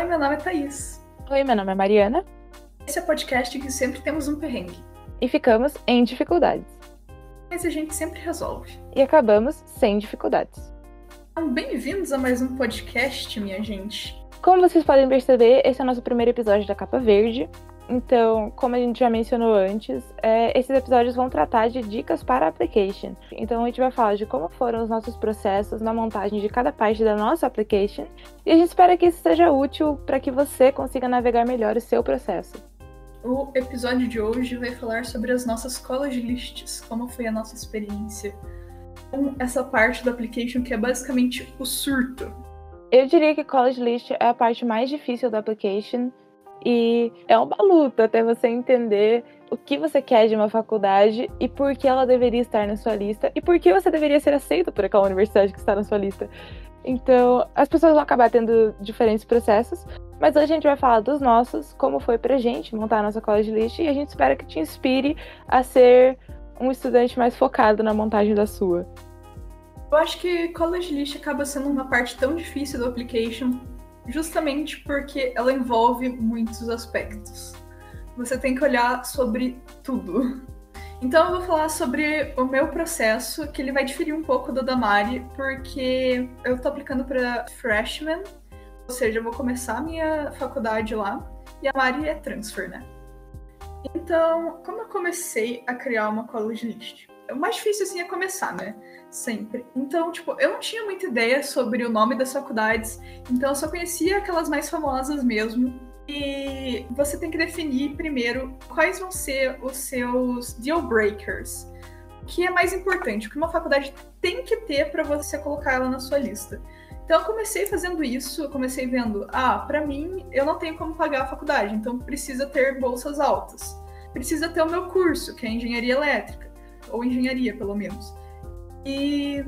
Oi, meu nome é Thaís. Oi, meu nome é Mariana. Esse é o podcast que sempre temos um perrengue. E ficamos em dificuldades. Mas a gente sempre resolve. E acabamos sem dificuldades. Então, bem-vindos a mais um podcast, minha gente. Como vocês podem perceber, esse é o nosso primeiro episódio da Capa Verde. Então, como a gente já mencionou antes, é, esses episódios vão tratar de dicas para a application. Então, a gente vai falar de como foram os nossos processos na montagem de cada parte da nossa application e a gente espera que isso seja útil para que você consiga navegar melhor o seu processo. O episódio de hoje vai falar sobre as nossas college lists, como foi a nossa experiência com essa parte do application que é basicamente o surto. Eu diria que college list é a parte mais difícil da application e é uma luta até você entender o que você quer de uma faculdade e por que ela deveria estar na sua lista e por que você deveria ser aceito por aquela universidade que está na sua lista. Então, as pessoas vão acabar tendo diferentes processos, mas hoje a gente vai falar dos nossos, como foi pra gente montar a nossa college list e a gente espera que te inspire a ser um estudante mais focado na montagem da sua. Eu acho que college list acaba sendo uma parte tão difícil do application justamente porque ela envolve muitos aspectos. Você tem que olhar sobre tudo. Então eu vou falar sobre o meu processo, que ele vai diferir um pouco do da Mari, porque eu tô aplicando para freshman, ou seja, eu vou começar a minha faculdade lá, e a Mari é transfer, né? Então, como eu comecei a criar uma college list? O mais difícil assim é começar, né? sempre. Então, tipo, eu não tinha muita ideia sobre o nome das faculdades, então eu só conhecia aquelas mais famosas mesmo. E você tem que definir primeiro quais vão ser os seus deal breakers. O que é mais importante, o que uma faculdade tem que ter para você colocar ela na sua lista. Então eu comecei fazendo isso, eu comecei vendo, ah, para mim eu não tenho como pagar a faculdade, então precisa ter bolsas altas. Precisa ter o meu curso, que é engenharia elétrica, ou engenharia pelo menos. E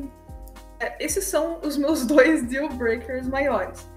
é, esses são os meus dois deal breakers maiores.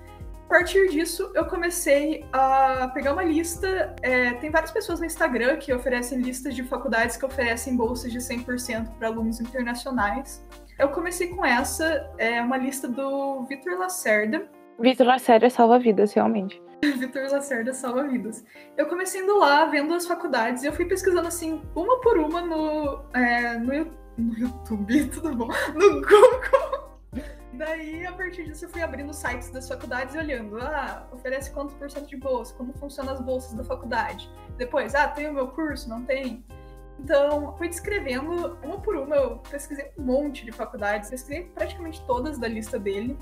A partir disso, eu comecei a pegar uma lista. É, tem várias pessoas no Instagram que oferecem listas de faculdades que oferecem bolsas de 100% para alunos internacionais. Eu comecei com essa, é uma lista do Vitor Lacerda. Vitor Lacerda salva vidas, realmente. Vitor Lacerda salva vidas. Eu comecei indo lá, vendo as faculdades, e eu fui pesquisando assim, uma por uma no, é, no no YouTube, tudo bom? No Google. Daí, a partir disso, eu fui abrindo sites das faculdades e olhando, ah, oferece quantos por cento de bolsa, como funcionam as bolsas da faculdade. Depois, ah, tem o meu curso? Não tem? Então, fui descrevendo uma por uma, eu pesquisei um monte de faculdades, pesquisei praticamente todas da lista dele.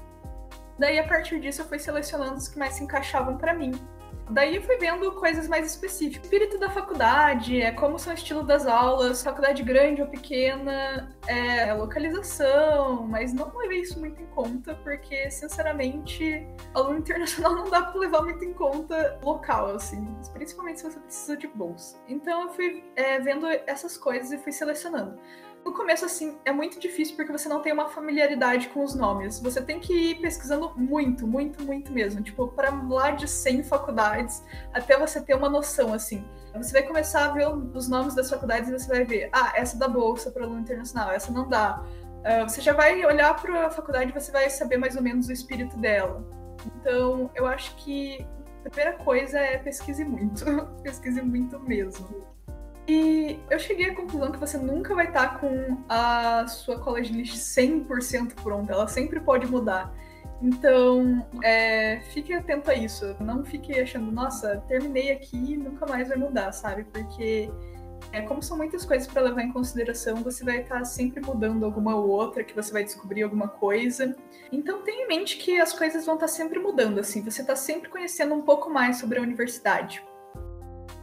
Daí, a partir disso, eu fui selecionando os que mais se encaixavam para mim. Daí eu fui vendo coisas mais específicas. Espírito da faculdade, é como são o estilo das aulas, faculdade grande ou pequena, é a localização, mas não levei isso muito em conta, porque, sinceramente, aluno internacional não dá para levar muito em conta local, assim, principalmente se você precisa de bolsa. Então eu fui é, vendo essas coisas e fui selecionando. No começo, assim, é muito difícil porque você não tem uma familiaridade com os nomes. Você tem que ir pesquisando muito, muito, muito mesmo. Tipo, para lá de 100 faculdades, até você ter uma noção, assim. Você vai começar a ver os nomes das faculdades e você vai ver, ah, essa dá bolsa para aluno internacional, essa não dá. Uh, você já vai olhar para a faculdade e você vai saber mais ou menos o espírito dela. Então, eu acho que a primeira coisa é pesquise muito. pesquise muito mesmo. E eu cheguei à conclusão que você nunca vai estar com a sua college list 100% pronta, ela sempre pode mudar. Então, é, fique atento a isso. Não fique achando, nossa, terminei aqui e nunca mais vai mudar, sabe? Porque, é, como são muitas coisas para levar em consideração, você vai estar sempre mudando alguma ou outra, que você vai descobrir alguma coisa. Então, tenha em mente que as coisas vão estar sempre mudando, assim. Você está sempre conhecendo um pouco mais sobre a universidade.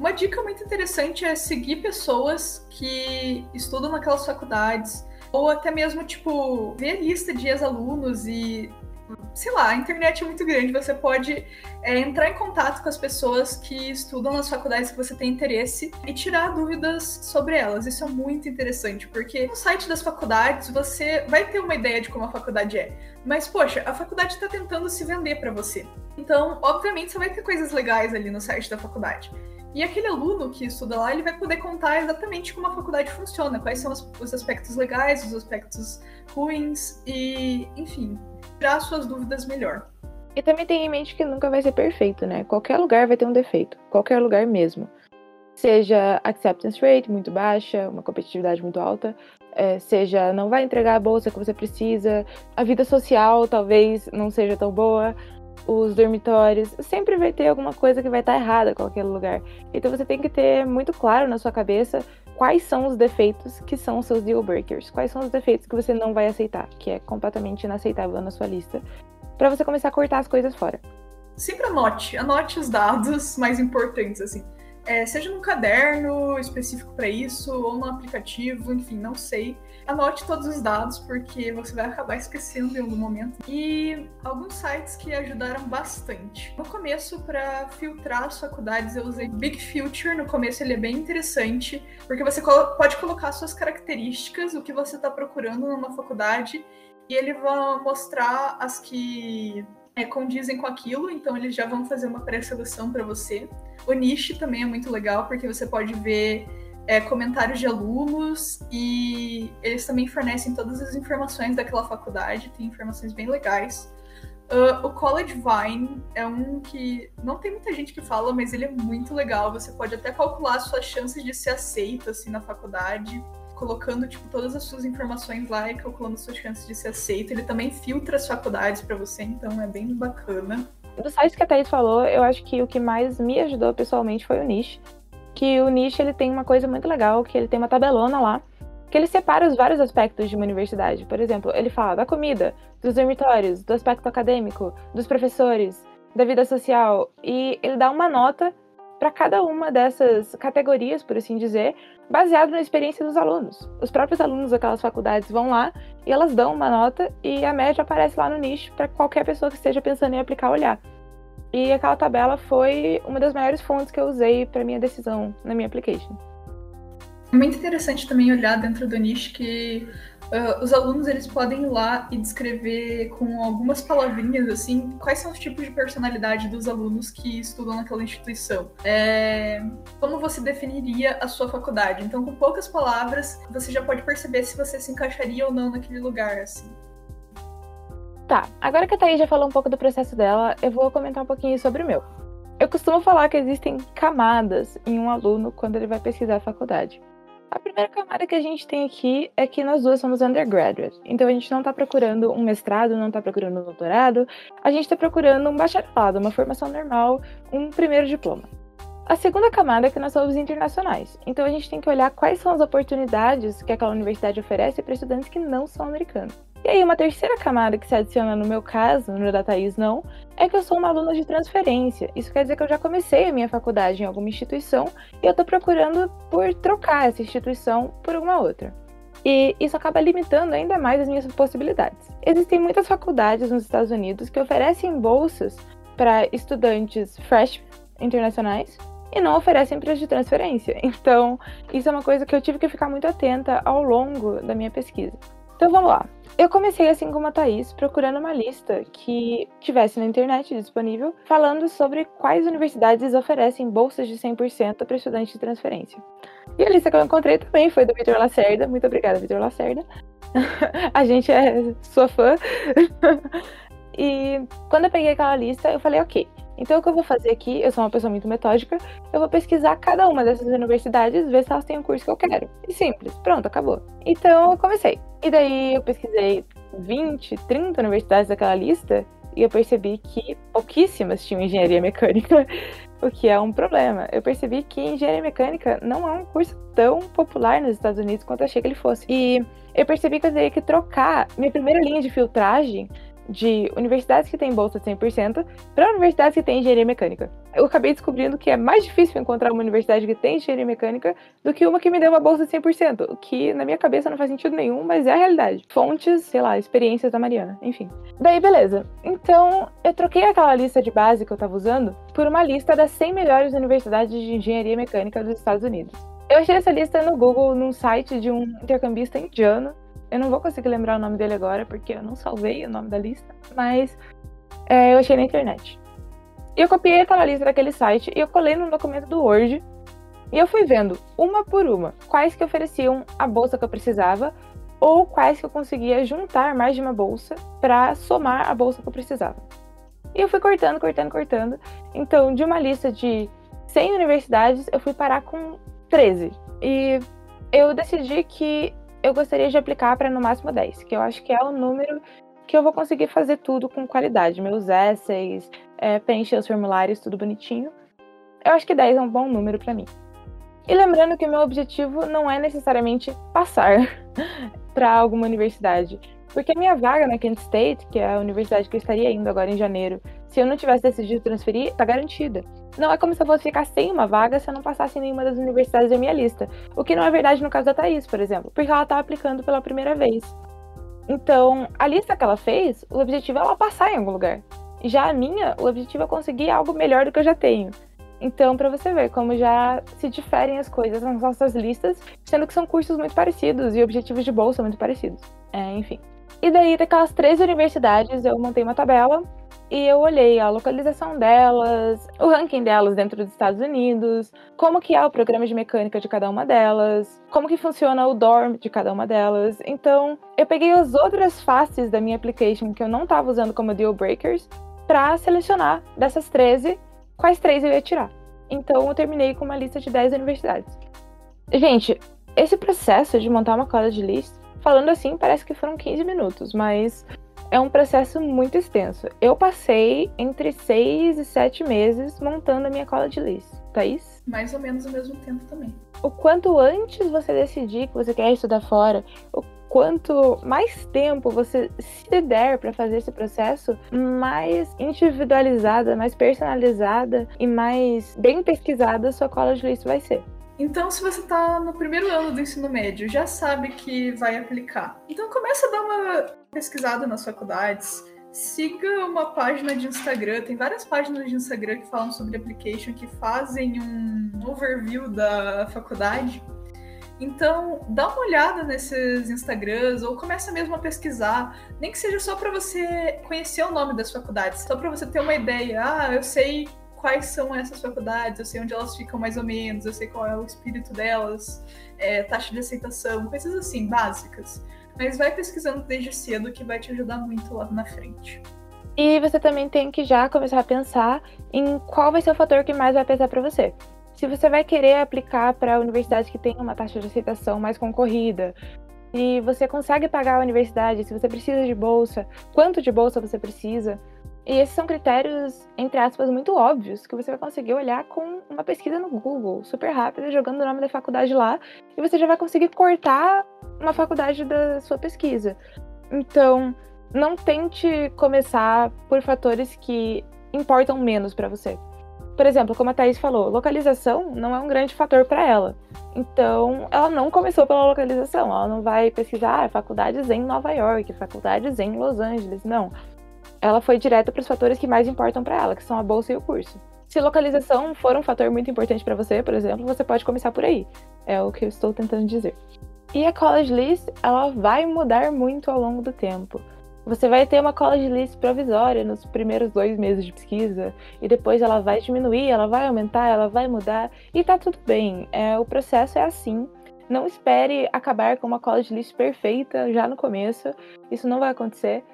Uma dica muito interessante é seguir pessoas que estudam naquelas faculdades, ou até mesmo, tipo, ver a lista de ex-alunos e sei lá, a internet é muito grande, você pode é, entrar em contato com as pessoas que estudam nas faculdades que você tem interesse e tirar dúvidas sobre elas. Isso é muito interessante, porque no site das faculdades você vai ter uma ideia de como a faculdade é, mas poxa, a faculdade está tentando se vender para você. Então, obviamente, você vai ter coisas legais ali no site da faculdade. E aquele aluno que estuda lá, ele vai poder contar exatamente como a faculdade funciona, quais são os, os aspectos legais, os aspectos ruins e, enfim, tirar suas dúvidas melhor. E também tem em mente que nunca vai ser perfeito, né? Qualquer lugar vai ter um defeito, qualquer lugar mesmo. Seja acceptance rate muito baixa, uma competitividade muito alta, é, seja não vai entregar a bolsa que você precisa, a vida social talvez não seja tão boa, os dormitórios, sempre vai ter alguma coisa que vai estar errada com aquele lugar. Então você tem que ter muito claro na sua cabeça quais são os defeitos que são os seus deal breakers, quais são os defeitos que você não vai aceitar, que é completamente inaceitável na sua lista, para você começar a cortar as coisas fora. Sempre anote, anote os dados mais importantes assim é, seja num caderno específico para isso, ou no aplicativo, enfim, não sei. Anote todos os dados, porque você vai acabar esquecendo em algum momento. E alguns sites que ajudaram bastante. No começo, para filtrar as faculdades, eu usei Big Future. No começo, ele é bem interessante, porque você pode colocar suas características, o que você está procurando numa faculdade, e ele vai mostrar as que é, condizem com aquilo, então eles já vão fazer uma pré-seleção para você. O Niche também é muito legal, porque você pode ver é, comentários de alunos e eles também fornecem todas as informações daquela faculdade, tem informações bem legais. Uh, o College Vine é um que não tem muita gente que fala, mas ele é muito legal. Você pode até calcular suas chances de ser aceito assim na faculdade, colocando tipo todas as suas informações lá e calculando suas chances de ser aceito. Ele também filtra as faculdades para você, então é bem bacana do site que a Thaís falou, eu acho que o que mais me ajudou pessoalmente foi o Niche. Que o Niche ele tem uma coisa muito legal, que ele tem uma tabelona lá, que ele separa os vários aspectos de uma universidade. Por exemplo, ele fala da comida, dos dormitórios, do aspecto acadêmico, dos professores, da vida social, e ele dá uma nota para cada uma dessas categorias, por assim dizer, baseado na experiência dos alunos. Os próprios alunos daquelas faculdades vão lá e elas dão uma nota e a média aparece lá no nicho para qualquer pessoa que esteja pensando em aplicar olhar. E aquela tabela foi uma das maiores fontes que eu usei para minha decisão na minha application. É muito interessante também olhar dentro do nicho que uh, os alunos eles podem ir lá e descrever com algumas palavrinhas assim quais são os tipos de personalidade dos alunos que estudam naquela instituição. É, como você definiria a sua faculdade? Então, com poucas palavras, você já pode perceber se você se encaixaria ou não naquele lugar, assim. Tá, agora que a Thaís já falou um pouco do processo dela, eu vou comentar um pouquinho sobre o meu. Eu costumo falar que existem camadas em um aluno quando ele vai pesquisar a faculdade. A primeira camada que a gente tem aqui é que nós duas somos undergraduate. Então a gente não está procurando um mestrado, não está procurando um doutorado, a gente está procurando um bacharelado, uma formação normal, um primeiro diploma. A segunda camada é que nós somos internacionais. Então a gente tem que olhar quais são as oportunidades que aquela universidade oferece para estudantes que não são americanos. E aí, uma terceira camada que se adiciona no meu caso, no da Thaís não, é que eu sou uma aluna de transferência. Isso quer dizer que eu já comecei a minha faculdade em alguma instituição e eu estou procurando por trocar essa instituição por alguma outra. E isso acaba limitando ainda mais as minhas possibilidades. Existem muitas faculdades nos Estados Unidos que oferecem bolsas para estudantes fresh internacionais e não oferecem para de transferência. Então, isso é uma coisa que eu tive que ficar muito atenta ao longo da minha pesquisa. Então vamos lá. Eu comecei assim como a Thaís, procurando uma lista que tivesse na internet disponível, falando sobre quais universidades oferecem bolsas de 100% para estudantes de transferência. E a lista que eu encontrei também foi do Vitor Lacerda. Muito obrigada, Vitor Lacerda. a gente é sua fã. e quando eu peguei aquela lista, eu falei, ok, então, o que eu vou fazer aqui, eu sou uma pessoa muito metódica, eu vou pesquisar cada uma dessas universidades, ver se elas têm o curso que eu quero. E simples, pronto, acabou. Então, eu comecei. E daí, eu pesquisei 20, 30 universidades daquela lista e eu percebi que pouquíssimas tinham engenharia mecânica, o que é um problema. Eu percebi que engenharia mecânica não é um curso tão popular nos Estados Unidos quanto eu achei que ele fosse. E eu percebi que eu teria que trocar minha primeira linha de filtragem de universidades que têm bolsa de 100% para universidades que têm engenharia mecânica. Eu acabei descobrindo que é mais difícil encontrar uma universidade que tem engenharia mecânica do que uma que me deu uma bolsa de 100%, o que na minha cabeça não faz sentido nenhum, mas é a realidade. Fontes, sei lá, experiências da Mariana, enfim. Daí, beleza. Então, eu troquei aquela lista de base que eu estava usando por uma lista das 100 melhores universidades de engenharia mecânica dos Estados Unidos. Eu achei essa lista no Google, num site de um intercambista indiano, eu não vou conseguir lembrar o nome dele agora, porque eu não salvei o nome da lista, mas é, eu achei na internet. E eu copiei aquela lista daquele site e eu colei no documento do Word. E eu fui vendo, uma por uma, quais que ofereciam a bolsa que eu precisava ou quais que eu conseguia juntar mais de uma bolsa para somar a bolsa que eu precisava. E eu fui cortando, cortando, cortando. Então, de uma lista de 100 universidades, eu fui parar com 13. E eu decidi que eu gostaria de aplicar para no máximo 10, que eu acho que é o número que eu vou conseguir fazer tudo com qualidade. Meus essays, é, preencher os formulários, tudo bonitinho. Eu acho que 10 é um bom número para mim. E lembrando que meu objetivo não é necessariamente passar para alguma universidade. Porque a minha vaga na Kent State, que é a universidade que eu estaria indo agora em janeiro, se eu não tivesse decidido transferir, tá garantida. Não é como se eu fosse ficar sem uma vaga se eu não passasse em nenhuma das universidades da minha lista. O que não é verdade no caso da Thaís, por exemplo, porque ela tá aplicando pela primeira vez. Então, a lista que ela fez, o objetivo é ela passar em algum lugar. Já a minha, o objetivo é conseguir algo melhor do que eu já tenho. Então, para você ver como já se diferem as coisas nas nossas listas, sendo que são cursos muito parecidos e objetivos de bolsa muito parecidos. É, enfim. E daí, daquelas três universidades, eu montei uma tabela e eu olhei a localização delas, o ranking delas dentro dos Estados Unidos, como que é o programa de mecânica de cada uma delas, como que funciona o dorm de cada uma delas. Então, eu peguei as outras faces da minha application que eu não estava usando como deal breakers para selecionar dessas 13 quais três eu ia tirar. Então, eu terminei com uma lista de 10 universidades. Gente, esse processo de montar uma college list, falando assim, parece que foram 15 minutos, mas é um processo muito extenso. Eu passei entre seis e sete meses montando a minha college list. Thaís? Mais ou menos ao mesmo tempo também. O quanto antes você decidir que você quer estudar fora, o quanto mais tempo você se der para fazer esse processo, mais individualizada, mais personalizada e mais bem pesquisada a sua college list vai ser. Então, se você está no primeiro ano do ensino médio, já sabe que vai aplicar. Então, começa a dar uma pesquisada nas faculdades. Siga uma página de Instagram, tem várias páginas de Instagram que falam sobre application, que fazem um overview da faculdade. Então, dá uma olhada nesses Instagrams ou começa mesmo a pesquisar, nem que seja só para você conhecer o nome das faculdades, só para você ter uma ideia. Ah, eu sei quais são essas faculdades, eu sei onde elas ficam mais ou menos, eu sei qual é o espírito delas, é, taxa de aceitação, coisas assim, básicas. Mas vai pesquisando desde cedo que vai te ajudar muito lá na frente. E você também tem que já começar a pensar em qual vai ser o fator que mais vai pesar para você. Se você vai querer aplicar para a universidade que tem uma taxa de aceitação mais concorrida, se você consegue pagar a universidade, se você precisa de bolsa, quanto de bolsa você precisa, e esses são critérios, entre aspas, muito óbvios, que você vai conseguir olhar com uma pesquisa no Google, super rápida, jogando o nome da faculdade lá, e você já vai conseguir cortar uma faculdade da sua pesquisa. Então, não tente começar por fatores que importam menos para você. Por exemplo, como a Thaís falou, localização não é um grande fator para ela. Então, ela não começou pela localização. Ela não vai pesquisar ah, faculdades em Nova York, faculdades em Los Angeles. Não ela foi direto para os fatores que mais importam para ela, que são a bolsa e o curso. Se localização for um fator muito importante para você, por exemplo, você pode começar por aí. É o que eu estou tentando dizer. E a college list, ela vai mudar muito ao longo do tempo. Você vai ter uma college list provisória nos primeiros dois meses de pesquisa, e depois ela vai diminuir, ela vai aumentar, ela vai mudar, e tá tudo bem. É, o processo é assim. Não espere acabar com uma college list perfeita já no começo, isso não vai acontecer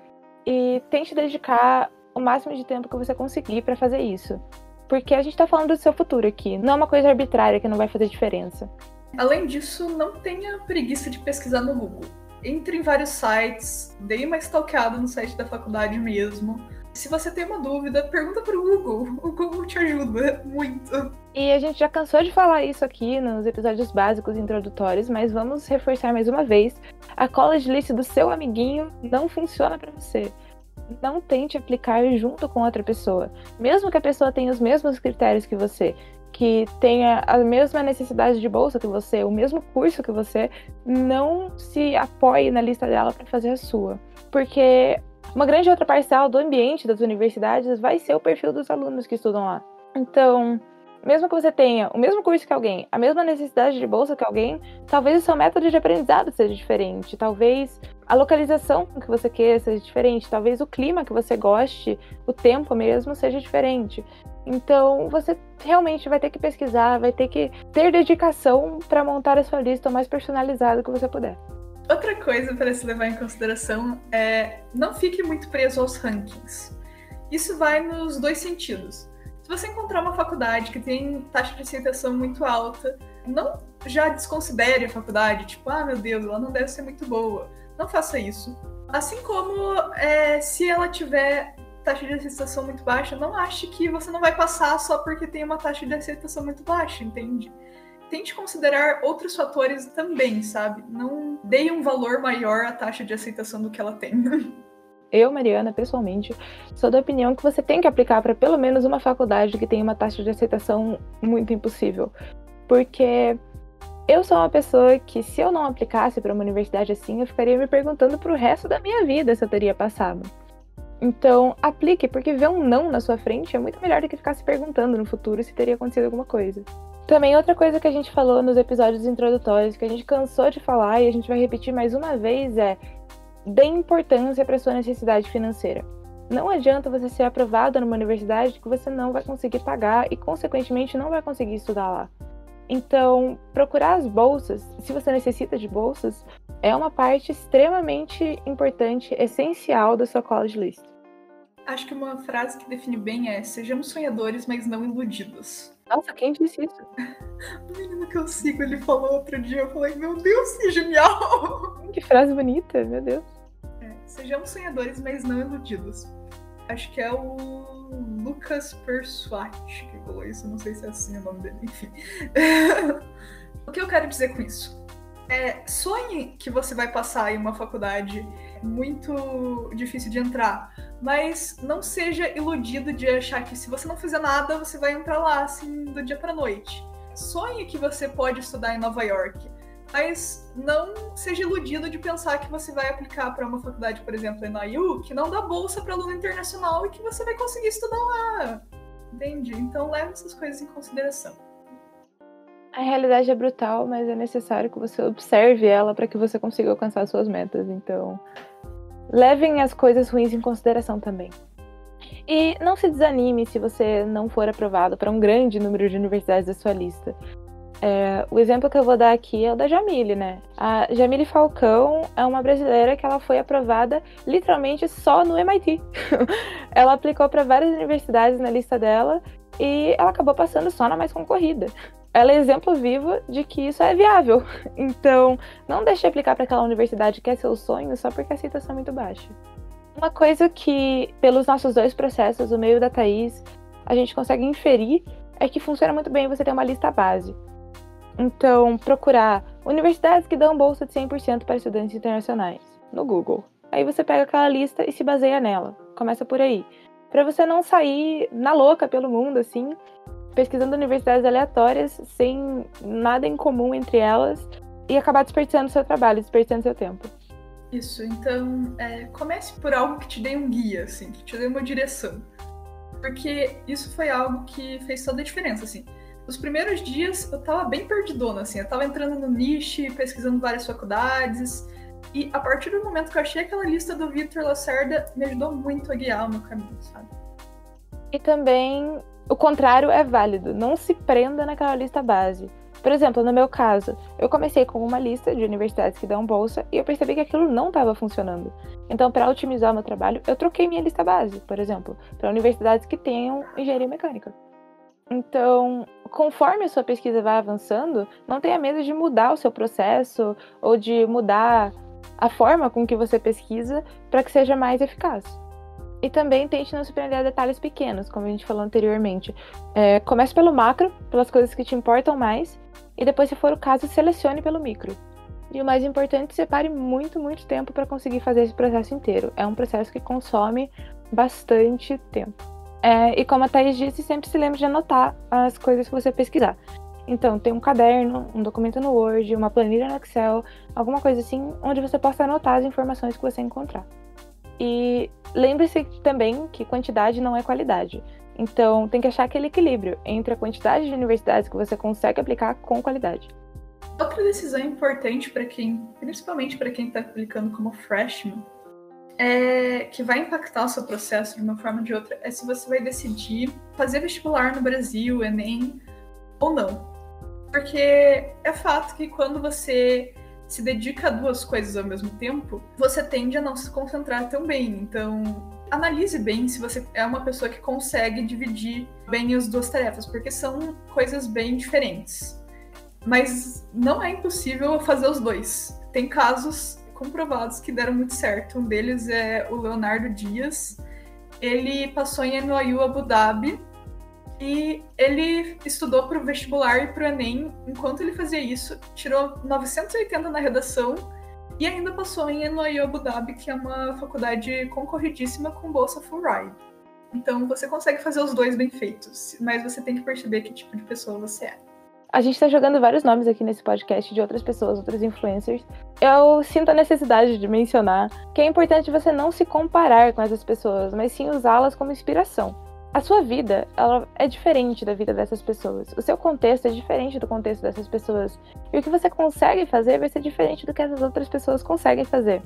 e tente dedicar o máximo de tempo que você conseguir para fazer isso. Porque a gente está falando do seu futuro aqui, não é uma coisa arbitrária que não vai fazer diferença. Além disso, não tenha preguiça de pesquisar no Google. Entre em vários sites, dê uma stalkeada no site da faculdade mesmo. Se você tem uma dúvida, pergunta pro Google. O Google te ajuda muito. E a gente já cansou de falar isso aqui nos episódios básicos e introdutórios, mas vamos reforçar mais uma vez. A college list do seu amiguinho não funciona para você. Não tente aplicar junto com outra pessoa. Mesmo que a pessoa tenha os mesmos critérios que você, que tenha a mesma necessidade de bolsa que você, o mesmo curso que você, não se apoie na lista dela para fazer a sua. Porque uma grande outra parcela do ambiente das universidades vai ser o perfil dos alunos que estudam lá. Então, mesmo que você tenha o mesmo curso que alguém, a mesma necessidade de bolsa que alguém, talvez o seu método de aprendizado seja diferente, talvez a localização que você queira seja diferente, talvez o clima que você goste, o tempo mesmo seja diferente. Então, você realmente vai ter que pesquisar, vai ter que ter dedicação para montar a sua lista o mais personalizada que você puder. Outra coisa para se levar em consideração é não fique muito preso aos rankings. isso vai nos dois sentidos. Se você encontrar uma faculdade que tem taxa de aceitação muito alta, não já desconsidere a faculdade, tipo, ah, meu Deus, ela não deve ser muito boa. Não faça isso. Assim como é, se ela tiver taxa de aceitação muito baixa, não ache que você não vai passar só porque tem uma taxa de aceitação muito baixa, entende? Tente considerar outros fatores também, sabe? Não dê um valor maior à taxa de aceitação do que ela tem. Eu, Mariana, pessoalmente, sou da opinião que você tem que aplicar para pelo menos uma faculdade que tem uma taxa de aceitação muito impossível. Porque eu sou uma pessoa que, se eu não aplicasse para uma universidade assim, eu ficaria me perguntando pro resto da minha vida se eu teria passado. Então, aplique, porque ver um não na sua frente é muito melhor do que ficar se perguntando no futuro se teria acontecido alguma coisa. Também outra coisa que a gente falou nos episódios introdutórios, que a gente cansou de falar e a gente vai repetir mais uma vez, é dê importância para sua necessidade financeira. Não adianta você ser aprovado numa universidade que você não vai conseguir pagar e, consequentemente, não vai conseguir estudar lá. Então, procurar as bolsas, se você necessita de bolsas, é uma parte extremamente importante, essencial da sua college list. Acho que uma frase que define bem é: sejamos sonhadores, mas não iludidos. Nossa, quem disse isso? O menino que eu sigo, ele falou outro dia, eu falei, meu Deus, que genial! Que frase bonita, meu Deus. Sejamos sonhadores, mas não iludidos. Acho que é o Lucas Persuat que falou isso, não sei se é assim o nome dele, enfim. o que eu quero dizer com isso? É, sonhe que você vai passar em uma faculdade muito difícil de entrar, mas não seja iludido de achar que se você não fizer nada, você vai entrar lá assim do dia para noite. Sonhe que você pode estudar em Nova York, mas não seja iludido de pensar que você vai aplicar para uma faculdade, por exemplo, na IU, que não dá bolsa para aluno internacional e que você vai conseguir estudar lá. Entende? Então leve essas coisas em consideração. A realidade é brutal, mas é necessário que você observe ela para que você consiga alcançar suas metas. Então, levem as coisas ruins em consideração também. E não se desanime se você não for aprovado para um grande número de universidades da sua lista. É, o exemplo que eu vou dar aqui é o da Jamile, né? A Jamile Falcão é uma brasileira que ela foi aprovada literalmente só no MIT. ela aplicou para várias universidades na lista dela e ela acabou passando só na mais concorrida. Ela é exemplo vivo de que isso é viável. Então, não deixe de aplicar para aquela universidade que é seu sonho só porque a aceitação é muito baixa. Uma coisa que, pelos nossos dois processos, o meio da Thaís, a gente consegue inferir é que funciona muito bem você ter uma lista base. Então, procurar universidades que dão bolsa de 100% para estudantes internacionais no Google. Aí você pega aquela lista e se baseia nela. Começa por aí. Para você não sair na louca pelo mundo, assim, pesquisando universidades aleatórias, sem nada em comum entre elas, e acabar desperdiçando seu trabalho, desperdiçando seu tempo. Isso, então é, comece por algo que te dê um guia, assim, que te dê uma direção. Porque isso foi algo que fez toda a diferença, assim os primeiros dias eu tava bem perdidona, assim. Eu tava entrando no niche, pesquisando várias faculdades. E a partir do momento que eu achei aquela lista do Victor Lacerda, me ajudou muito a guiar o meu caminho, sabe? E também o contrário é válido. Não se prenda naquela lista base. Por exemplo, no meu caso, eu comecei com uma lista de universidades que dão bolsa e eu percebi que aquilo não estava funcionando. Então, para otimizar o meu trabalho, eu troquei minha lista base, por exemplo, para universidades que tenham engenharia mecânica. Então, conforme a sua pesquisa vai avançando, não tenha medo de mudar o seu processo ou de mudar a forma com que você pesquisa para que seja mais eficaz. E também tente não se prender a detalhes pequenos, como a gente falou anteriormente. É, comece pelo macro, pelas coisas que te importam mais, e depois, se for o caso, selecione pelo micro. E o mais importante, separe muito, muito tempo para conseguir fazer esse processo inteiro. É um processo que consome bastante tempo. É, e como a Thaís disse, sempre se lembre de anotar as coisas que você pesquisar. Então, tem um caderno, um documento no Word, uma planilha no Excel, alguma coisa assim, onde você possa anotar as informações que você encontrar. E lembre-se também que quantidade não é qualidade. Então, tem que achar aquele equilíbrio entre a quantidade de universidades que você consegue aplicar com qualidade. Outra decisão importante para quem, principalmente para quem está aplicando como freshman, é, que vai impactar o seu processo de uma forma ou de outra é se você vai decidir fazer vestibular no Brasil, Enem ou não. Porque é fato que quando você se dedica a duas coisas ao mesmo tempo, você tende a não se concentrar tão bem. Então, analise bem se você é uma pessoa que consegue dividir bem as duas tarefas, porque são coisas bem diferentes. Mas não é impossível fazer os dois. Tem casos comprovados que deram muito certo. Um deles é o Leonardo Dias. Ele passou em NYU Abu Dhabi e ele estudou para o vestibular e para o Enem. Enquanto ele fazia isso, tirou 980 na redação e ainda passou em NYU Abu Dhabi, que é uma faculdade concorridíssima com bolsa full ride. Então você consegue fazer os dois bem feitos, mas você tem que perceber que tipo de pessoa você é. A gente tá jogando vários nomes aqui nesse podcast de outras pessoas, outros influencers. Eu sinto a necessidade de mencionar que é importante você não se comparar com essas pessoas, mas sim usá-las como inspiração. A sua vida, ela é diferente da vida dessas pessoas. O seu contexto é diferente do contexto dessas pessoas. E o que você consegue fazer vai ser diferente do que essas outras pessoas conseguem fazer.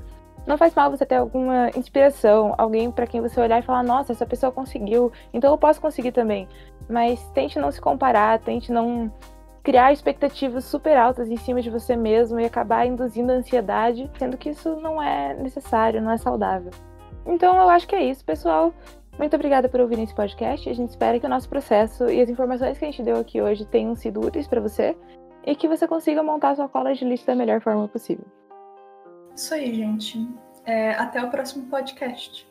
Não faz mal você ter alguma inspiração, alguém para quem você olhar e falar: "Nossa, essa pessoa conseguiu, então eu posso conseguir também". Mas tente não se comparar, tente não criar expectativas super altas em cima de você mesmo e acabar induzindo ansiedade, sendo que isso não é necessário, não é saudável. Então eu acho que é isso, pessoal. Muito obrigada por ouvir esse podcast. A gente espera que o nosso processo e as informações que a gente deu aqui hoje tenham sido úteis para você e que você consiga montar sua cola de lista da melhor forma possível. Isso aí, gente. É, até o próximo podcast.